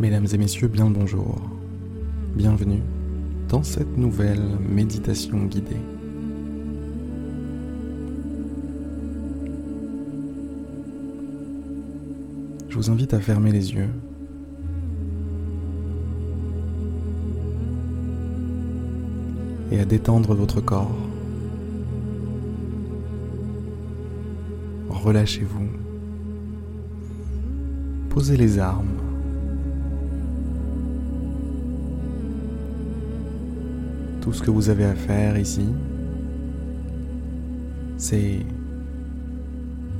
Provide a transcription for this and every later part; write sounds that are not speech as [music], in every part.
Mesdames et messieurs, bien le bonjour. Bienvenue dans cette nouvelle méditation guidée. Je vous invite à fermer les yeux. Et à détendre votre corps. Relâchez-vous. Posez les armes. Tout ce que vous avez à faire ici, c'est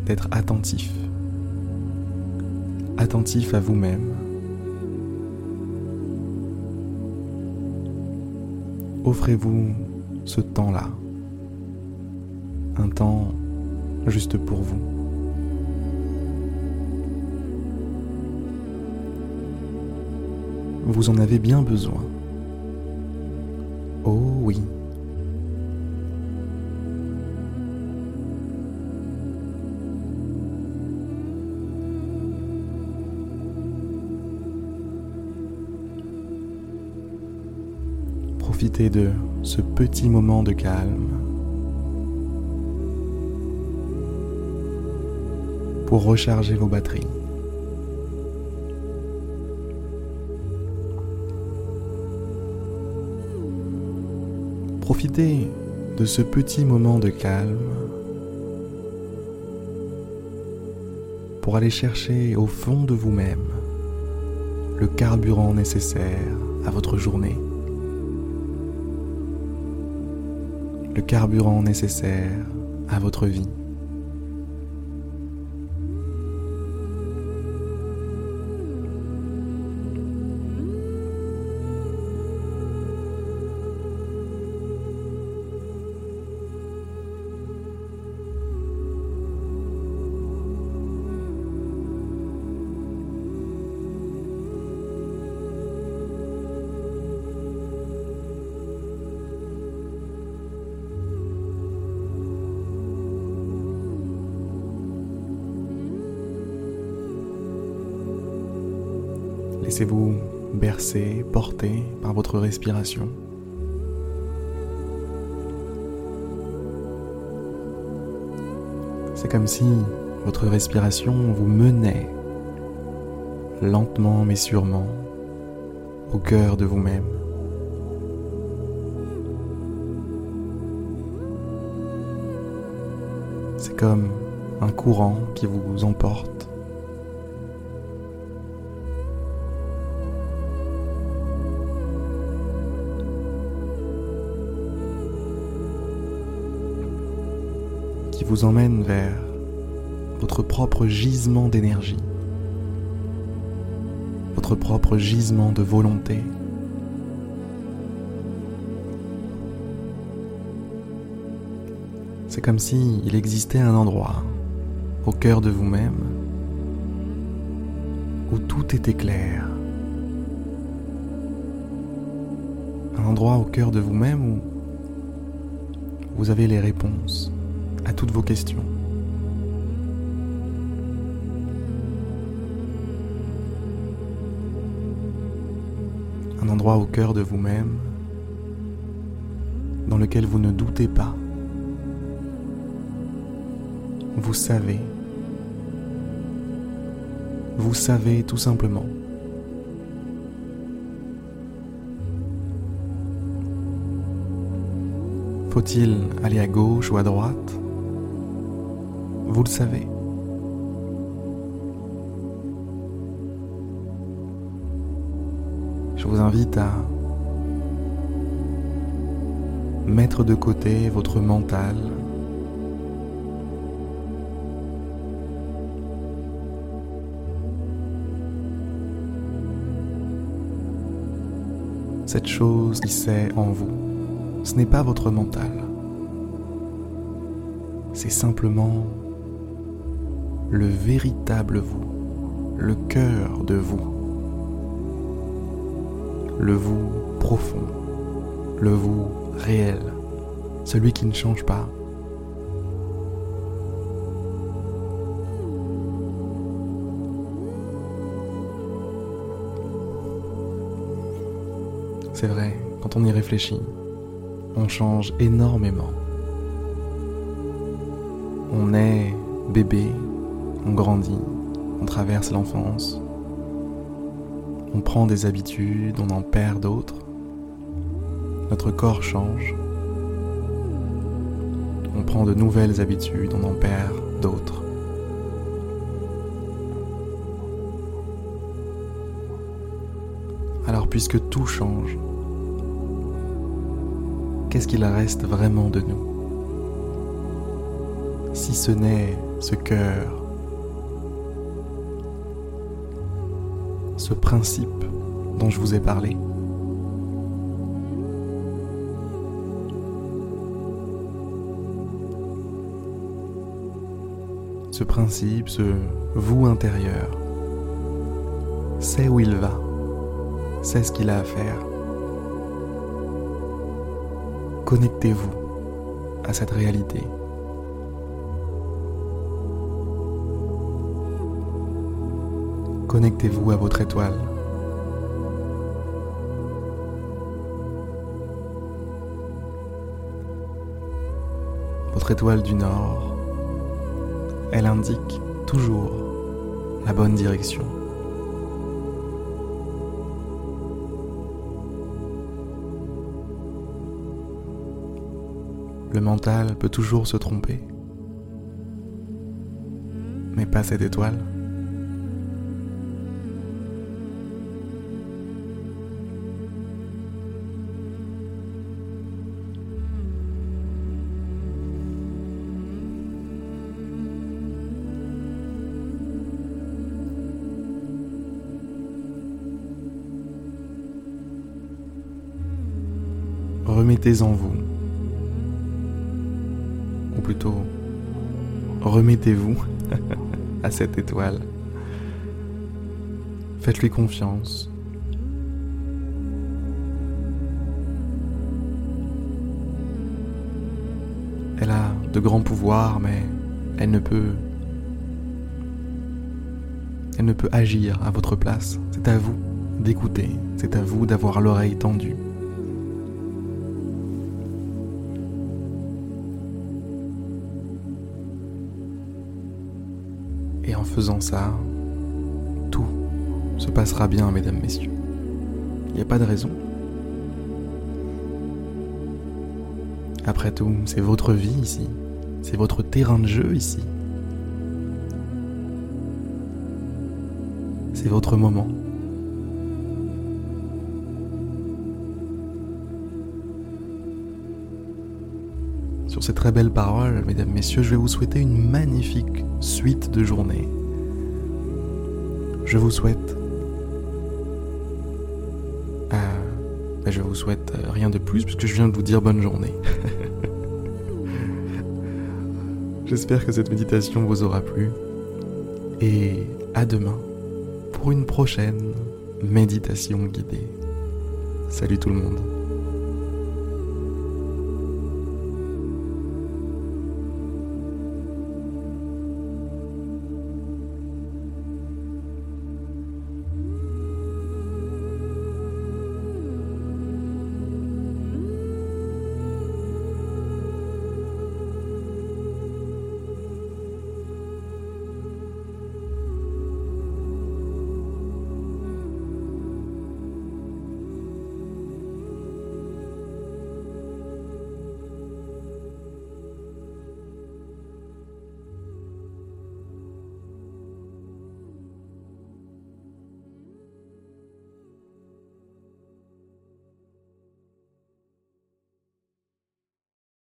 d'être attentif. Attentif à vous-même. Offrez-vous ce temps-là. Un temps juste pour vous. Vous en avez bien besoin. Profitez de ce petit moment de calme pour recharger vos batteries. Profitez de ce petit moment de calme pour aller chercher au fond de vous-même le carburant nécessaire à votre journée, le carburant nécessaire à votre vie. Laissez-vous bercer, porter par votre respiration. C'est comme si votre respiration vous menait lentement mais sûrement au cœur de vous-même. C'est comme un courant qui vous emporte qui vous emmène vers votre propre gisement d'énergie, votre propre gisement de volonté. C'est comme si existait un endroit au cœur de vous-même où tout était clair. Un endroit au cœur de vous-même où vous avez les réponses à toutes vos questions. Un endroit au cœur de vous-même dans lequel vous ne doutez pas. Vous savez. Vous savez tout simplement. Faut-il aller à gauche ou à droite? Vous le savez. Je vous invite à mettre de côté votre mental cette chose qui sait en vous. Ce n'est pas votre mental. C'est simplement le véritable vous, le cœur de vous, le vous profond, le vous réel, celui qui ne change pas. C'est vrai, quand on y réfléchit, on change énormément. On est bébé, on grandit, on traverse l'enfance, on prend des habitudes, on en perd d'autres, notre corps change, on prend de nouvelles habitudes, on en perd d'autres. Alors puisque tout change, qu'est-ce qu'il reste vraiment de nous? Si ce n'est ce cœur, ce principe dont je vous ai parlé. Ce principe, ce vous intérieur, sait où il va c'est ce qu'il a à faire. Connectez-vous à cette réalité. Connectez-vous à votre étoile. Votre étoile du Nord, elle indique toujours la bonne direction. Le mental peut toujours se tromper. Mais pas cette étoile. Remettez en vous plutôt remettez-vous [laughs] à cette étoile. Faites-lui confiance. Elle a de grands pouvoirs, mais elle ne peut elle ne peut agir à votre place. C'est à vous d'écouter, c'est à vous d'avoir l'oreille tendue. Et en faisant ça, tout se passera bien, mesdames, messieurs. Il n'y a pas de raison. Après tout, c'est votre vie ici. C'est votre terrain de jeu ici. C'est votre moment. Ces très belles paroles, mesdames, messieurs, je vais vous souhaiter une magnifique suite de journée. Je vous souhaite... Euh, ben, je vous souhaite euh, rien de plus puisque je viens de vous dire bonne journée. [laughs] J'espère que cette méditation vous aura plu. Et à demain pour une prochaine méditation guidée. Salut tout le monde.